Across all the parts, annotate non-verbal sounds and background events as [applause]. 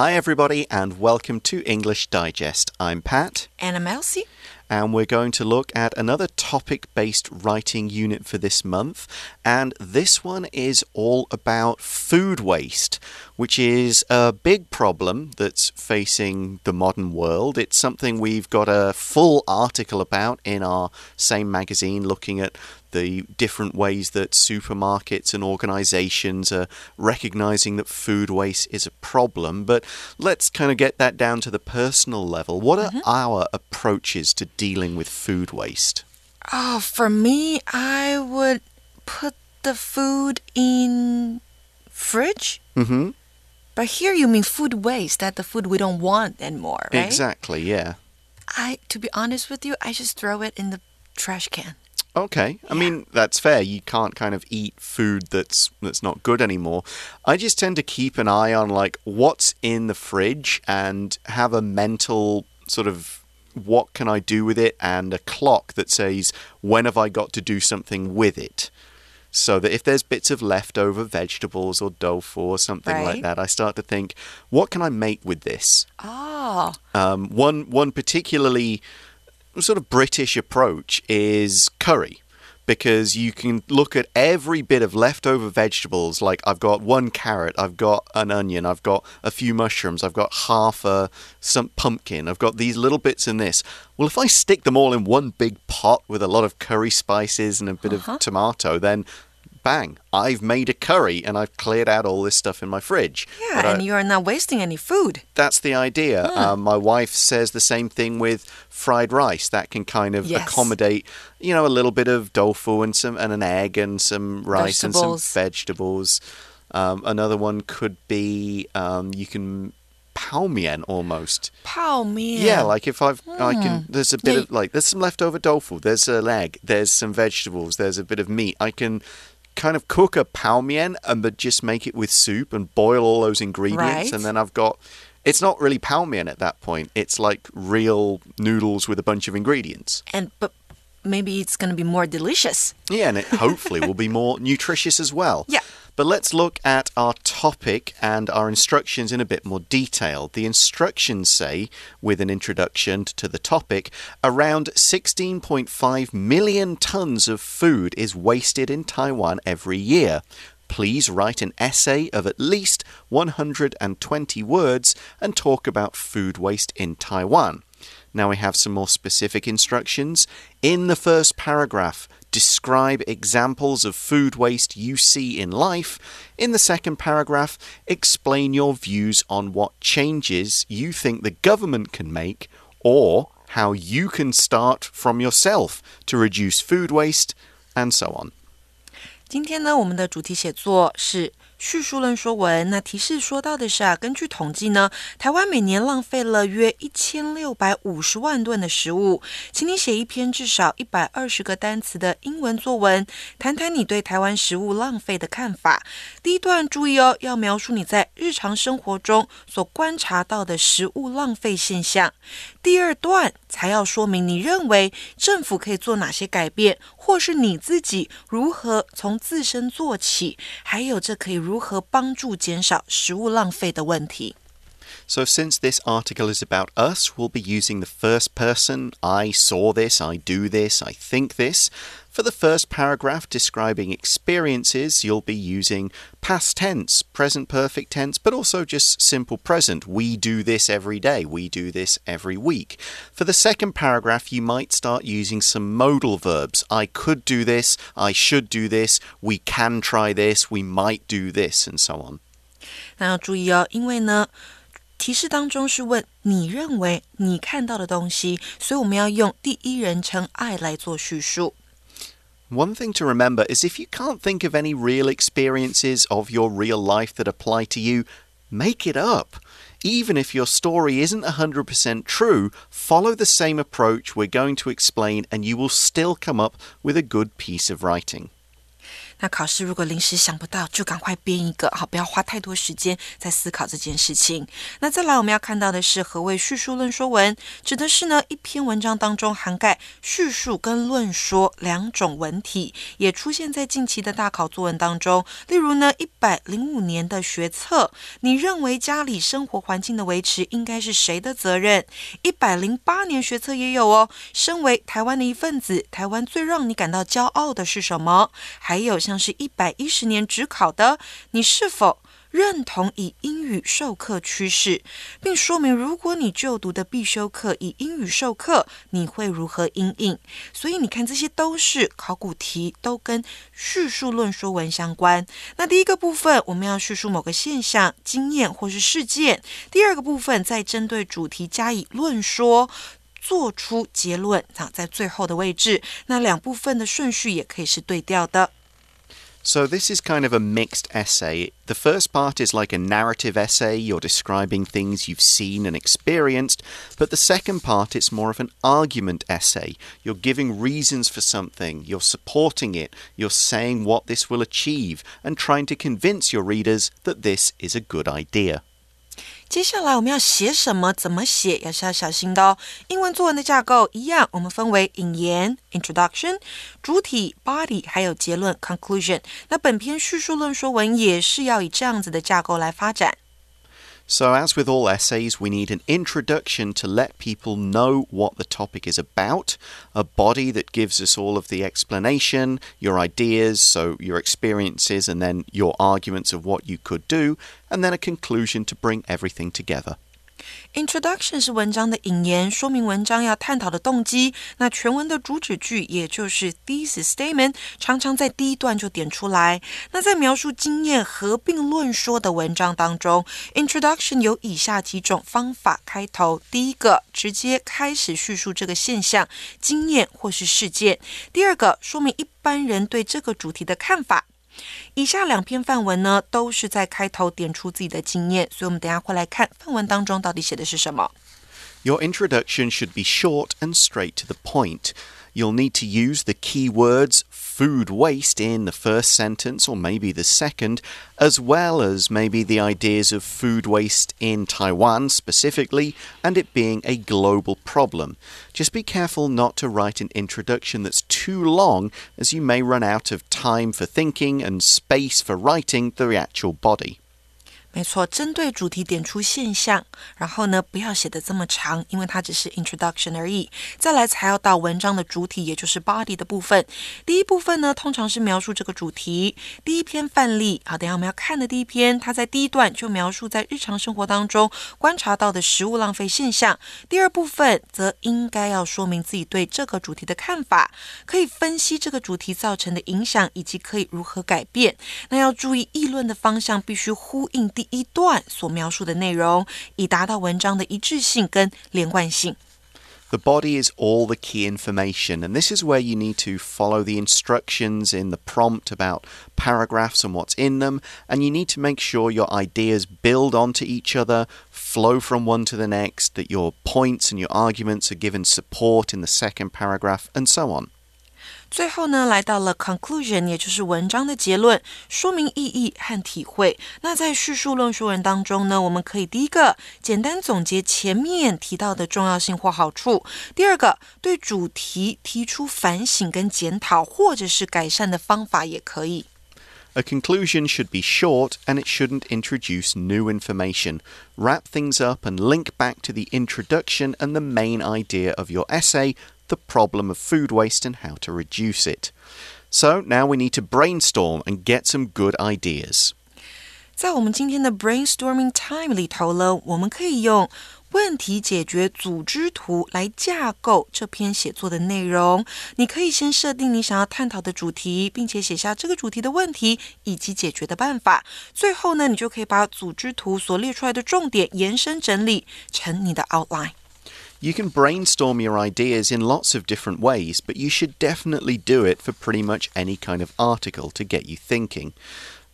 Hi, everybody, and welcome to English Digest. I'm Pat. And I'm Elsie. And we're going to look at another topic based writing unit for this month. And this one is all about food waste, which is a big problem that's facing the modern world. It's something we've got a full article about in our same magazine looking at the different ways that supermarkets and organizations are recognizing that food waste is a problem. But let's kind of get that down to the personal level. What are mm -hmm. our approaches to dealing with food waste? Oh, for me, I would put the food in fridge. Mm -hmm. But here you mean food waste, that the food we don't want anymore, right? Exactly, yeah. I to be honest with you, I just throw it in the trash can. Okay. I yeah. mean, that's fair. You can't kind of eat food that's that's not good anymore. I just tend to keep an eye on like what's in the fridge and have a mental sort of what can I do with it and a clock that says when have I got to do something with it. So that if there's bits of leftover vegetables or tofu or something right. like that, I start to think, what can I make with this? Ah. Um, one one particularly sort of British approach is curry because you can look at every bit of leftover vegetables. Like, I've got one carrot, I've got an onion, I've got a few mushrooms, I've got half a some pumpkin, I've got these little bits in this. Well, if I stick them all in one big pot with a lot of curry spices and a bit uh -huh. of uh-huh. tomato, then bang, I've made a curry and I've cleared out all this stuff in my fridge. Yeah, but and I, you're not wasting any food. That's the idea. Hmm. Um, my wife says the same thing with fried rice. That can kind of yes. accommodate, you know, a little bit of tofu and some and an egg and some rice vegetables. and some vegetables. Um, another one could be um, you can mian almost. mian. Yeah, like if I've I can hmm. there's a bit yeah. of like there's some leftover tofu, there's a egg, there's some vegetables, there's a bit of meat. I can kind of cook a pao mian and but just make it with soup and boil all those ingredients right. and then I've got it's not really pao mian at that point. It's like real noodles with a bunch of ingredients. And but maybe it's going to be more delicious. Yeah, and it hopefully will be [laughs] more nutritious as well. Yeah. But let's look at our topic and our instructions in a bit more detail. The instructions say, with an introduction to the topic, around 16.5 million tons of food is wasted in Taiwan every year. Please write an essay of at least 120 words and talk about food waste in Taiwan. Now we have some more specific instructions. In the first paragraph, describe examples of food waste you see in life. In the second paragraph, explain your views on what changes you think the government can make or how you can start from yourself to reduce food waste, and so on. 今天呢，我们的主题写作是 叙述论说文，那提示说到的是啊，根据统计呢，台湾每年浪费了约一千六百五十万吨的食物。请你写一篇至少一百二十个单词的英文作文，谈谈你对台湾食物浪费的看法。第一段注意哦，要描述你在日常生活中所观察到的食物浪费现象。第二段才要说明你认为政府可以做哪些改变，或是你自己如何从自身做起，还有这可以。如何帮助减少食物浪费的问题。So, since this article is about us, we'll be using the first person I saw this, I do this, I think this. For the first paragraph describing experiences, you'll be using past tense, present perfect tense, but also just simple present. We do this every day, we do this every week. For the second paragraph, you might start using some modal verbs. I could do this, I should do this, we can try this, we might do this, and so on. 那要注意哦，因为呢。 提示当中是问你认为你看到的东西，所以我们要用第一人称 I 来做叙述。One thing to remember is if you can't think of any real experiences of your real life that apply to you, make it up. Even if your story isn't 100% true, follow the same approach we're going to explain and you will still come up with a good piece of writing. 那考试如果临时想不到，就赶快编一个，好，不要花太多时间在思考这件事情。那再来，我们要看到的是何谓叙述论说文，指的是呢一篇文章当中涵盖叙述跟论说两种文体，也出现在近期的大考作文当中。例如呢，一百零五年的学测，你认为家里生活环境的维持应该是谁的责任？一百零八年学测也有哦，身为台湾的一份子，台湾最让你感到骄傲的是什么？还有像是一百一十年只考的，你是否？认同以英语授课趋势，并说明如果你就读的必修课以英语授课，你会如何应应？所以你看，这些都是考古题，都跟叙述论说文相关。那第一个部分，我们要叙述某个现象、经验或是事件；第二个部分，再针对主题加以论说，做出结论。啊，在最后的位置，那两部分的顺序也可以是对调的。So, this is kind of a mixed essay. The first part is like a narrative essay, you're describing things you've seen and experienced, but the second part it's more of an argument essay. You're giving reasons for something, you're supporting it, you're saying what this will achieve, and trying to convince your readers that this is a good idea. 接下来我们要写什么？怎么写？也是要小心的哦。英文作文的架构一样，我们分为引言 （introduction）、主体 （body） 还有结论 （conclusion）。那本篇叙述论说文也是要以这样子的架构来发展。So, as with all essays, we need an introduction to let people know what the topic is about, a body that gives us all of the explanation, your ideas, so your experiences, and then your arguments of what you could do, and then a conclusion to bring everything together. Introduction 是文章的引言，说明文章要探讨的动机。那全文的主旨句，也就是 thesis statement，常常在第一段就点出来。那在描述经验合并论说的文章当中，Introduction 有以下几种方法开头：第一个，直接开始叙述这个现象、经验或是事件；第二个，说明一般人对这个主题的看法。以下两篇范文呢，都是在开头点出自己的经验，所以我们等下会来看范文当中到底写的是什么。Your introduction should be short and straight to the point. You'll need to use the key words food waste in the first sentence or maybe the second, as well as maybe the ideas of food waste in Taiwan specifically and it being a global problem. Just be careful not to write an introduction that's too long, as you may run out of time for thinking and space for writing the actual body. 没错，针对主题点出现象，然后呢，不要写的这么长，因为它只是 introduction 而已。再来才要到文章的主体，也就是 body 的部分。第一部分呢，通常是描述这个主题。第一篇范例，好，等下我们要看的第一篇，它在第一段就描述在日常生活当中观察到的食物浪费现象。第二部分则应该要说明自己对这个主题的看法，可以分析这个主题造成的影响，以及可以如何改变。那要注意议论的方向必须呼应。第一段所描述的内容，以达到文章的一致性跟连贯性。The body is all the key information, and this is where you need to follow the instructions in the prompt about paragraphs and what's in them, and you need to make sure your ideas build onto each other, flow from one to the next, that your points and your arguments are given support in the second paragraph, and so on. 最后呢，来到了 conclusion，也就是文章的结论，说明意义和体会。那在叙述论述文当中呢，我们可以第一个简单总结前面提到的重要性或好处；第二个对主题提出反省跟检讨，或者是改善的方法也可以。A conclusion should be short and it shouldn't introduce new information. Wrap things up and link back to the introduction and the main idea of your essay the problem of food waste and how to reduce it. So now we need to brainstorm and get some good ideas. 在我们今天的 brainstorming time 里头呢，我们可以用问题解决组织图来架构这篇写作的内容。你可以先设定你想要探讨的主题，并且写下这个主题的问题以及解决的办法。最后呢，你就可以把组织图所列出来的重点延伸整理成你的 outline。 You can brainstorm your ideas in lots of different ways, but you should definitely do it for pretty much any kind of article to get you thinking.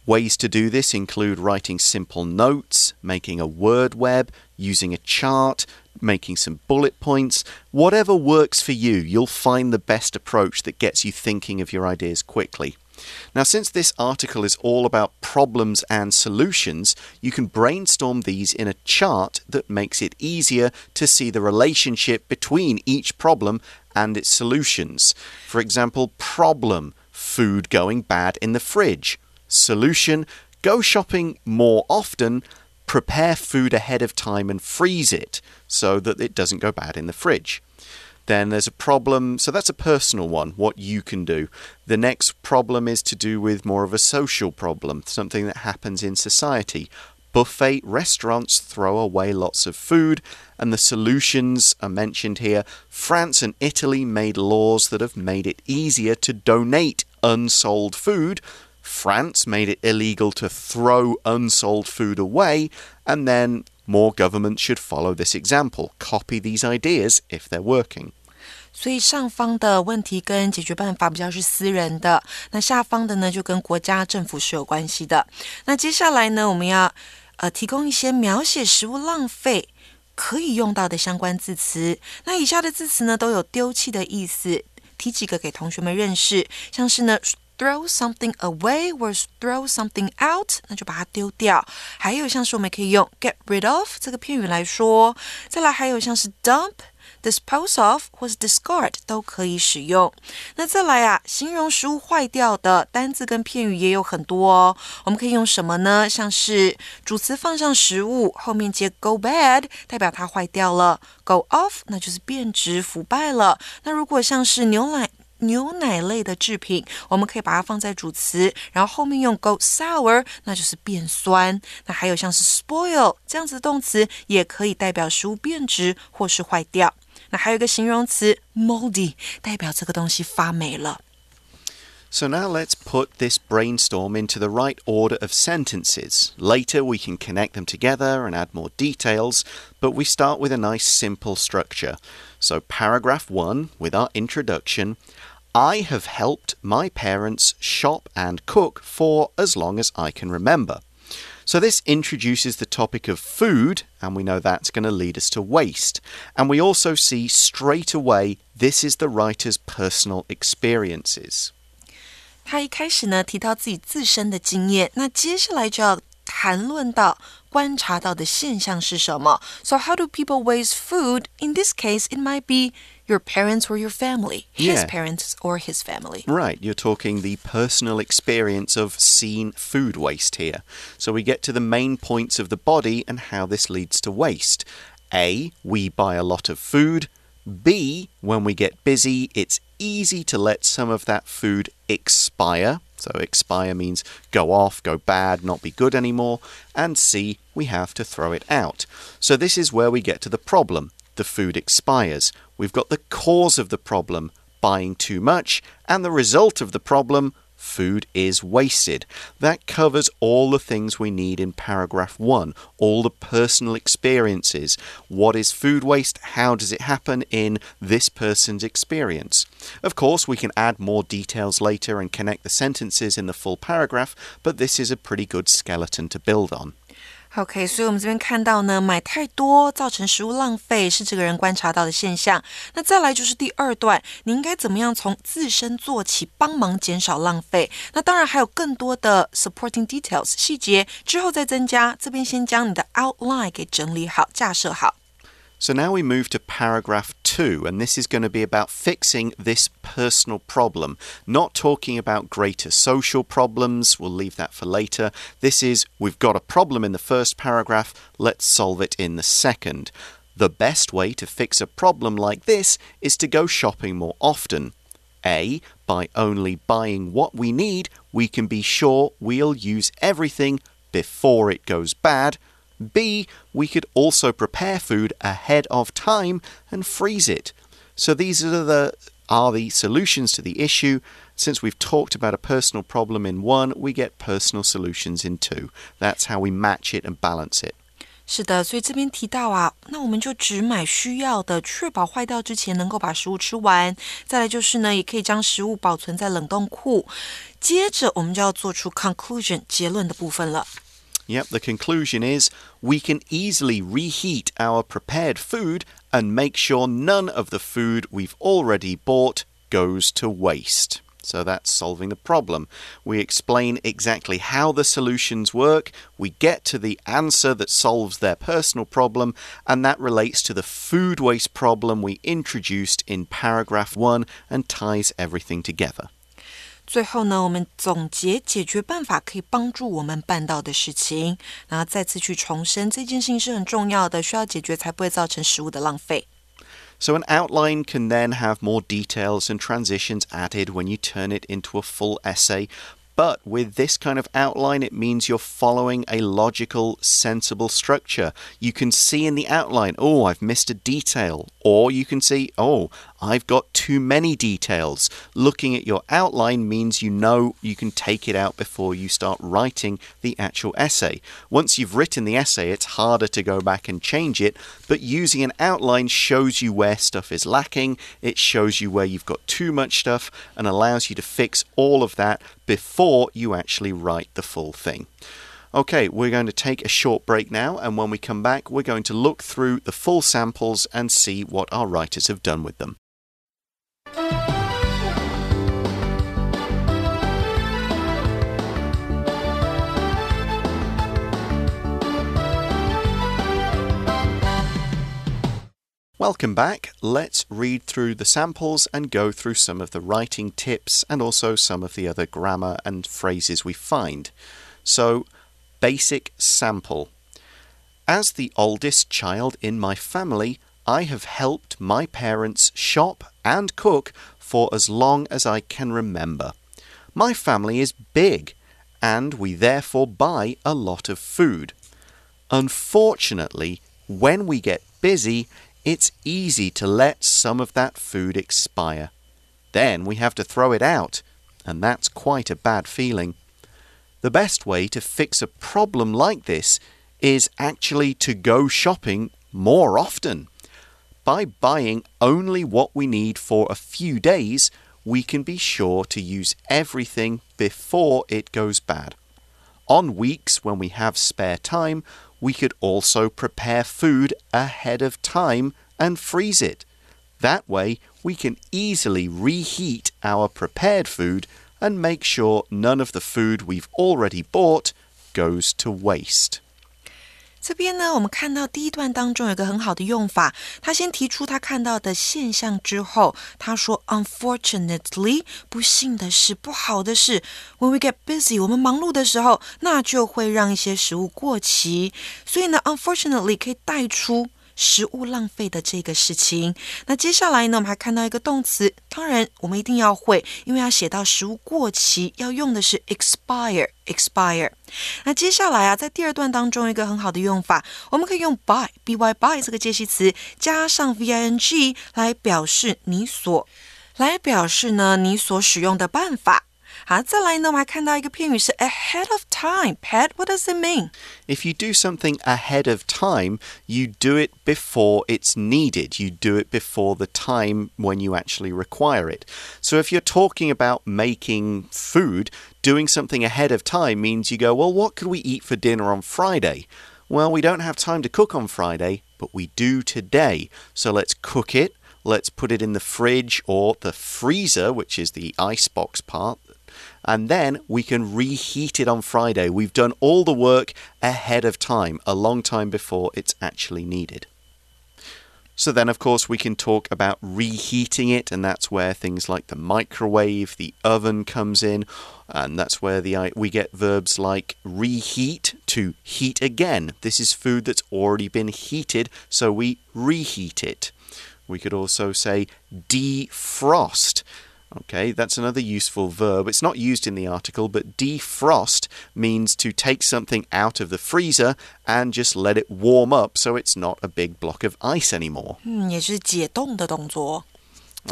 Ways to do this include writing simple notes, making a word web, using a chart, making some bullet points. Whatever works for you, you'll find the best approach that gets you thinking of your ideas quickly. Now, since this article is all about problems and solutions, you can brainstorm these in a chart that makes it easier to see the relationship between each problem and its solutions. For example, problem food going bad in the fridge. Solution go shopping more often. Prepare food ahead of time and freeze it so that it doesn't go bad in the fridge. Then there's a problem. So that's a personal one, what you can do. The next problem is to do with more of a social problem, something that happens in society. Buffet restaurants throw away lots of food, and the solutions are mentioned here. France and Italy made laws that have made it easier to donate unsold food. France made it illegal to throw unsold food away, and then more governments should follow this example, copy these ideas if they're working. 所以上方的问题跟解决办法比较是私人的，那下方的呢就跟国家政府是有关系的。那接下来呢，我们要呃提供一些描写食物浪费可以用到的相关字词。那以下的字词呢都有丢弃的意思，提几个给同学们认识，像是呢。Throw something away or throw something out，那就把它丢掉。还有像是我们可以用 get rid of 这个片语来说。再来还有像是 dump。dispose of 或是 discard 都可以使用。那再来啊，形容食物坏掉的单字跟片语也有很多哦。我们可以用什么呢？像是主词放上食物，后面接 go bad，代表它坏掉了；go off，那就是变质、腐败了。那如果像是牛奶。牛奶类的制品，我们可以把它放在主词，然后后面用 go sour，那就是变酸。那还有像是 spoil 这样子的动词，也可以代表食物变质或是坏掉。那还有一个形容词 moldy，代表这个东西发霉了。So now let's put this brainstorm into the right order of sentences. Later we can connect them together and add more details, but we start with a nice simple structure. So, paragraph one with our introduction I have helped my parents shop and cook for as long as I can remember. So, this introduces the topic of food, and we know that's going to lead us to waste. And we also see straight away this is the writer's personal experiences. 他一开始呢提到自己自身的经验，那接下来就要谈论到观察到的现象是什么。So how do people waste food? In this case, it might be your parents or your family, his Yeah. parents or his family. Right, you're talking the personal experience of seeing food waste here. So we get to the main points of the body and how this leads to waste. A, we buy a lot of food. B, when we get busy, it's easy to let some of that food expire. So, expire means go off, go bad, not be good anymore. And C, we have to throw it out. So, this is where we get to the problem. The food expires. We've got the cause of the problem, buying too much, and the result of the problem, food is wasted. That covers all the things we need in paragraph one, all the personal experiences. What is food waste? How does it happen in this person's experience? Of course, we can add more details later and connect the sentences in the full paragraph, but this is a pretty good skeleton to build on. OK，所以我们这边看到呢，买太多造成食物浪费是这个人观察到的现象。那再来就是第二段，你应该怎么样从自身做起，帮忙减少浪费？那当然还有更多的 supporting details 细节，之后再增加。这边先将你的 outline 给整理好，架设好。So now we move to paragraph two, and this is going to be about fixing this personal problem, not talking about greater social problems. We'll leave that for later. This is we've got a problem in the first paragraph, let's solve it in the second. The best way to fix a problem like this is to go shopping more often. A, by only buying what we need, we can be sure we'll use everything before it goes bad. B, we could also prepare food ahead of time and freeze it. So these are the are the solutions to the issue. Since we've talked about a personal problem in one, we get personal solutions in two. That's how we match it and balance it. 是的，所以这边提到啊，那我们就只买需要的，确保坏掉之前能够把食物吃完。再来就是呢，也可以将食物保存在冷冻库。接着我们就要做出 conclusion 结论的部分了。 Yep, the conclusion is we can easily reheat our prepared food and make sure none of the food we've already bought goes to waste. So that's solving the problem. We explain exactly how the solutions work, we get to the answer that solves their personal problem, and that relates to the food waste problem we introduced in paragraph 1 and ties everything together. 最后呢，我们总结解决办法可以帮助我们办到的事情，然后再次去重申这件事情是很重要的，需要解决才不会造成食物的浪费。So, an outline can then have more details and transitions added when you turn it into a full essay. But with this kind of outline, it means you're following a logical, sensible structure. You can see in the outline, oh, I've missed a detail. Or you can see, oh, I've got too many details. Looking at your outline means you know you can take it out before you start writing the actual essay. Once you've written the essay, it's harder to go back and change it, but using an outline shows you where stuff is lacking, it shows you where you've got too much stuff, and allows you to fix all of that before you actually write the full thing. Okay, we're going to take a short break now, and when we come back, we're going to look through the full samples and see what our writers have done with them. Welcome back. Let's read through the samples and go through some of the writing tips and also some of the other grammar and phrases we find. So, basic sample. As the oldest child in my family, I have helped my parents shop and cook for as long as I can remember. My family is big, and we therefore buy a lot of food. Unfortunately, when we get busy, it's easy to let some of that food expire. Then we have to throw it out, and that's quite a bad feeling. The best way to fix a problem like this is actually to go shopping more often. By buying only what we need for a few days, we can be sure to use everything before it goes bad. On weeks when we have spare time, we could also prepare food ahead of time and freeze it. That way, we can easily reheat our prepared food and make sure none of the food we've already bought goes to waste. 这边呢，我们看到第一段当中有一个很好的用法。他先提出他看到的现象之后，他说：“Unfortunately，不幸的是，不好的是，when we get busy，我们忙碌的时候，那就会让一些食物过期。所以呢，unfortunately 可以带出。”食物浪费的这个事情。那接下来呢，我们还看到一个动词，当然我们一定要会，因为要写到食物过期，要用的是 expire expire。那接下来啊，在第二段当中，一个很好的用法，我们可以用 by，by，by 这个介系词加上 v i n g 来表示你所，来表示呢你所使用的办法。好，再来呢，我们还看到一个片语是 ahead of time. Pet, what does it mean? If you do something ahead of time, you do it before it's needed. You do it before the time when you actually require it. So if you're talking about making food, doing something ahead of time means you go, well, what could we eat for dinner on Friday? Well, we don't have time to cook on Friday, but we do today. So let's cook it. Let's put it in the fridge or the freezer, which is the icebox part and then we can reheat it on Friday. We've done all the work ahead of time, a long time before it's actually needed. So then, of course, we can talk about reheating it, and that's where things like the microwave, the oven comes in, and that's where the we get verbs like reheat to heat again. This is food that's already been heated, so we reheat it. We could also say defrost. Okay, that's another useful verb. It's not used in the article, but defrost means to take something out of the freezer and just let it warm up so it's not a big block of ice anymore. Hmm,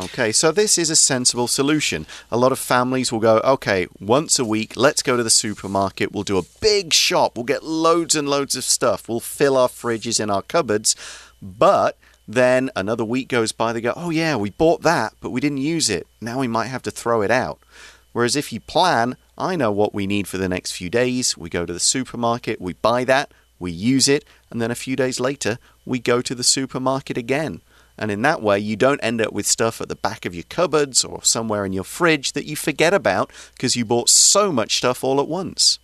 okay, so this is a sensible solution. A lot of families will go, okay, once a week, let's go to the supermarket. We'll do a big shop. We'll get loads and loads of stuff. We'll fill our fridges and our cupboards. But then another week goes by, they go, oh, yeah, we bought that, but we didn't use it. Now we might have to throw it out. Whereas if you plan, I know what we need for the next few days. We go to the supermarket, we buy that, we use it, and then a few days later, we go to the supermarket again. And in that way, you don't end up with stuff at the back of your cupboards or somewhere in your fridge that you forget about because you bought so much stuff all at once.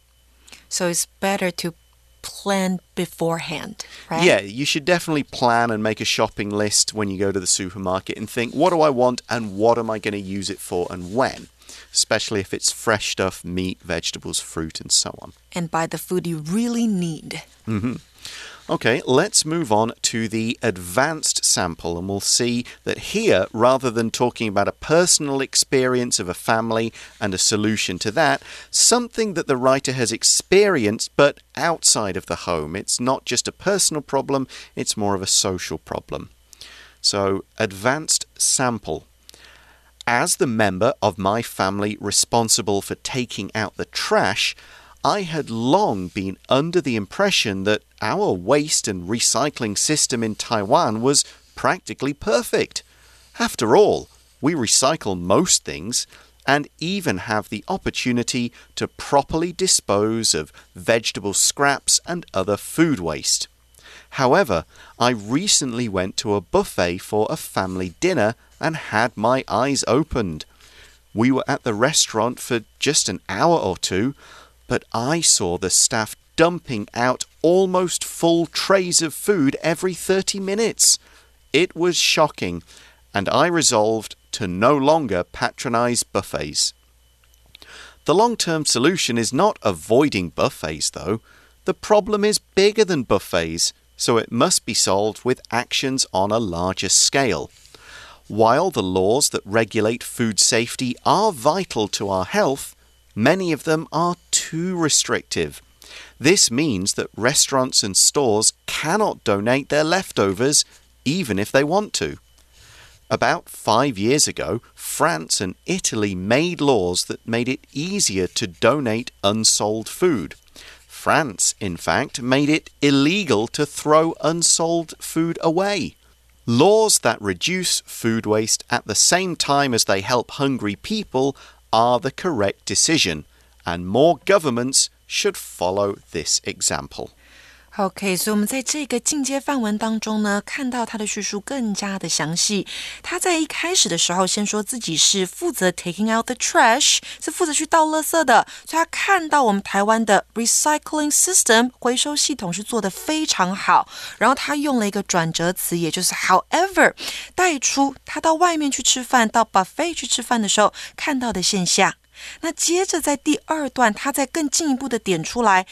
So it's better to plan beforehand, right? Yeah, you should definitely plan and make a shopping list when you go to the supermarket and think, what do I want and what am I going to use it for and when? Especially if it's fresh stuff, meat, vegetables, fruit, and so on. And buy the food you really need. Mm -hmm. Okay, let's move on to the advanced sample, and we'll see that here, rather than talking about a personal experience of a family and a solution to that, something that the writer has experienced but outside of the home. It's not just a personal problem, it's more of a social problem. So, advanced sample. As the member of my family responsible for taking out the trash, I had long been under the impression that our waste and recycling system in Taiwan was practically perfect. After all, we recycle most things and even have the opportunity to properly dispose of vegetable scraps and other food waste. However, I recently went to a buffet for a family dinner and had my eyes opened. We were at the restaurant for just an hour or two but I saw the staff dumping out almost full trays of food every 30 minutes. It was shocking, and I resolved to no longer patronize buffets. The long term solution is not avoiding buffets, though. The problem is bigger than buffets, so it must be solved with actions on a larger scale. While the laws that regulate food safety are vital to our health, Many of them are too restrictive. This means that restaurants and stores cannot donate their leftovers even if they want to. About five years ago, France and Italy made laws that made it easier to donate unsold food. France, in fact, made it illegal to throw unsold food away. Laws that reduce food waste at the same time as they help hungry people are the correct decision, and more governments should follow this example. OK，所以我们在这个进阶范文当中呢，看到他的叙述更加的详细。他在一开始的时候先说自己是负责 taking out the trash，是负责去倒垃圾的。所以他看到我们台湾的 recycling system 回收系统是做的非常好。然后他用了一个转折词，也就是 however，带出他到外面去吃饭，到 buffet 去吃饭的时候看到的现象。 那接着在第二段，他再更进一步的点出来。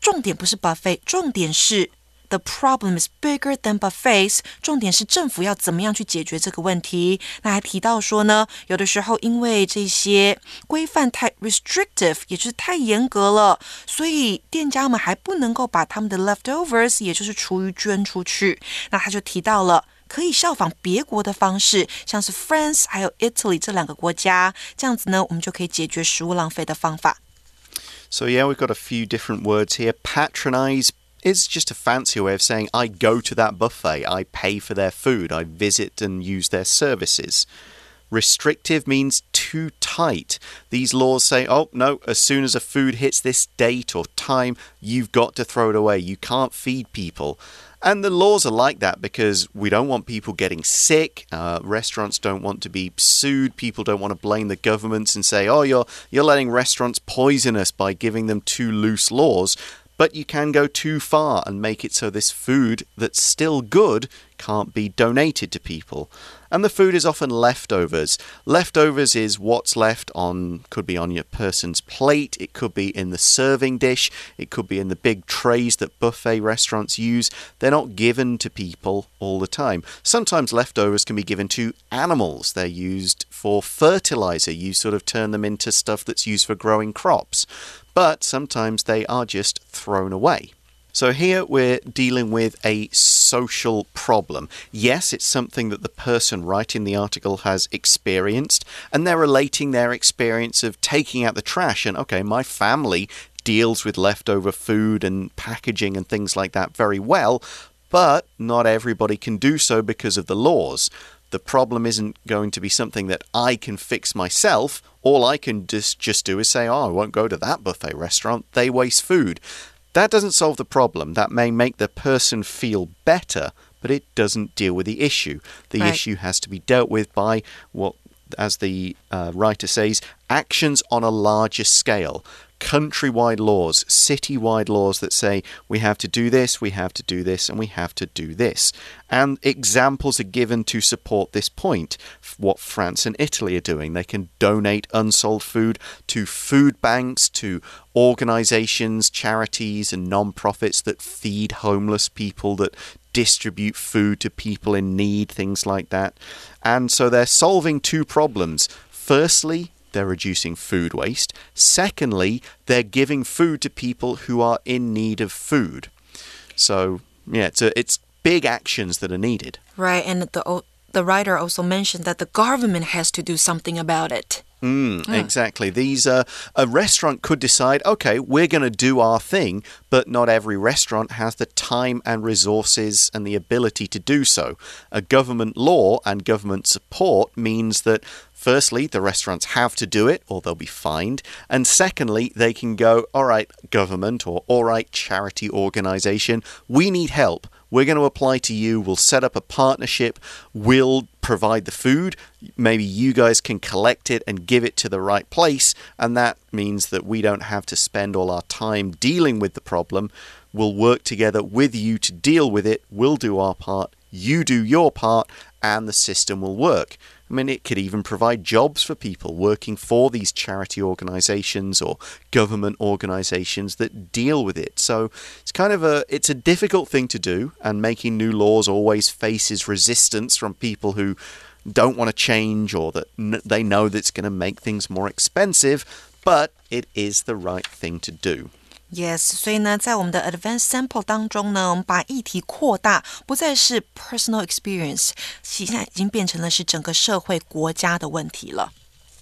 重点不是 buffet，重点是 the problem is bigger than buffets。重点是政府要怎么样去解决这个问题。那还提到说呢，有的时候因为这些规范太 restrictive，也就是太严格了，所以店家们还不能够把他们的 leftovers，也就是厨余捐出去。那他就提到了。可以效仿别国的方式，像是 France 还有 Italy 这两个国家，这样子呢，我们就可以解决食物浪费的方法。So, yeah, we've got a few different words here. Patronize is just a fancy way of saying I go to that buffet, I pay for their food, I visit and use their services. Restrictive means too tight. These laws say, oh, no, as soon as a food hits this date or time, you've got to throw it away. You can't feed people. And the laws are like that because we don't want people getting sick. Uh, restaurants don't want to be sued. People don't want to blame the governments and say, "Oh, you're you're letting restaurants poison us by giving them too loose laws." But you can go too far and make it so this food that's still good can't be donated to people and the food is often leftovers. Leftovers is what's left on, could be on your person's plate, it could be in the serving dish, it could be in the big trays that buffet restaurants use. They're not given to people all the time. Sometimes leftovers can be given to animals, they're used for fertilizer, you sort of turn them into stuff that's used for growing crops. But sometimes they are just thrown away. So here we're dealing with a social problem. Yes, it's something that the person writing the article has experienced, and they're relating their experience of taking out the trash. And okay, my family deals with leftover food and packaging and things like that very well, but not everybody can do so because of the laws. The problem isn't going to be something that I can fix myself. All I can just, just do is say, oh, I won't go to that buffet restaurant. They waste food. That doesn't solve the problem. That may make the person feel better, but it doesn't deal with the issue. The Right. issue has to be dealt with by what, as the uh, writer says, actions on a larger scale. Countrywide laws, citywide laws that say we have to do this, we have to do this, and we have to do this. And examples are given to support this point. What France and Italy are doing. They can donate unsold food to food banks, to organizations, charities, and non profits that feed homeless people, that distribute food to people in need, things like that. And so they're solving two problems. Firstly, they're reducing food waste. Secondly, they're giving food to people who are in need of food. So, yeah, it's, a, it's big actions that are needed. Right, and the the writer also mentioned that the government has to do something about it. Mm, Exactly. These uh, a restaurant could decide, okay, we're going to do our thing, but not every restaurant has the time and resources and the ability to do so. A government law and government support means that firstly, the restaurants have to do it or they'll be fined, and secondly, they can go, all right, government or all right, charity organization, we need help. We're going to apply to you. We'll set up a partnership. We'll provide the food. Maybe you guys can collect it and give it to the right place. And that means that we don't have to spend all our time dealing with the problem. We'll work together with you to deal with it. We'll do our part. You do your part, and the system will work. I mean, it could even provide jobs for people working for these charity organizations or government organizations that deal with it. So it's kind of a it's a difficult thing to do, and making new laws always faces resistance from people who don't want to change or that they know that it's going to make things more expensive. But it is the right thing to do. Yes，所以呢，在我们的 advanced sample 当中呢，我们把议题扩大，不再是 personal experience，现在已经变成了是整个社会国家的问题了。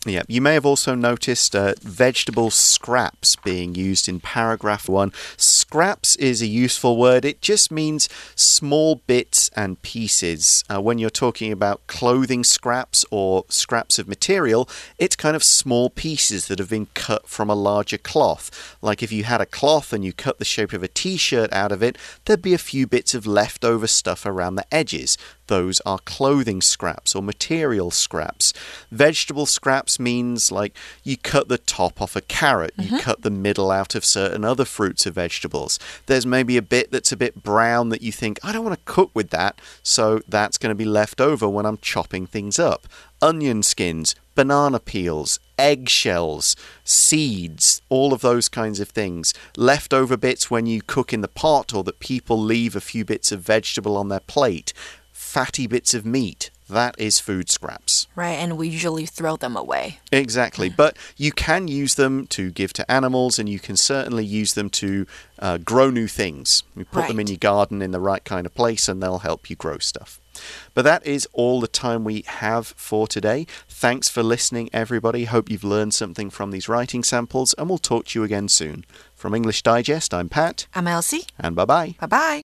Yeah, you may have also noticed uh, vegetable scraps being used in paragraph one. Scraps is a useful word. It just means small bits and pieces. Uh, when you're talking about clothing scraps or scraps of material, it's kind of small pieces that have been cut from a larger cloth. Like if you had a cloth and you cut the shape of a t shirt out of it, there'd be a few bits of leftover stuff around the edges. Those are clothing scraps or material scraps. Vegetable scraps means like you cut the top off a carrot, you mm-hmm. cut the middle out of certain other fruits or vegetables. There's maybe a bit that's a bit brown that you think, I don't want to cook with that, so that's going to be left over when I'm chopping things up. Onion skins, banana peels, eggshells, seeds, all of those kinds of things. Leftover bits when you cook in the pot or that people leave a few bits of vegetable on their plate. Fatty bits of meat. That is food scraps. Right, and we usually throw them away. Exactly. [laughs] But you can use them to give to animals, and you can certainly use them to uh, grow new things. You put them in your garden in the right kind of place, and they'll help you grow stuff. But that is all the time we have for today. Thanks for listening, everybody. Hope you've learned something from these writing samples, and we'll talk to you again soon. From English Digest, I'm Pat, I'm Elsie. and bye bye. Bye bye.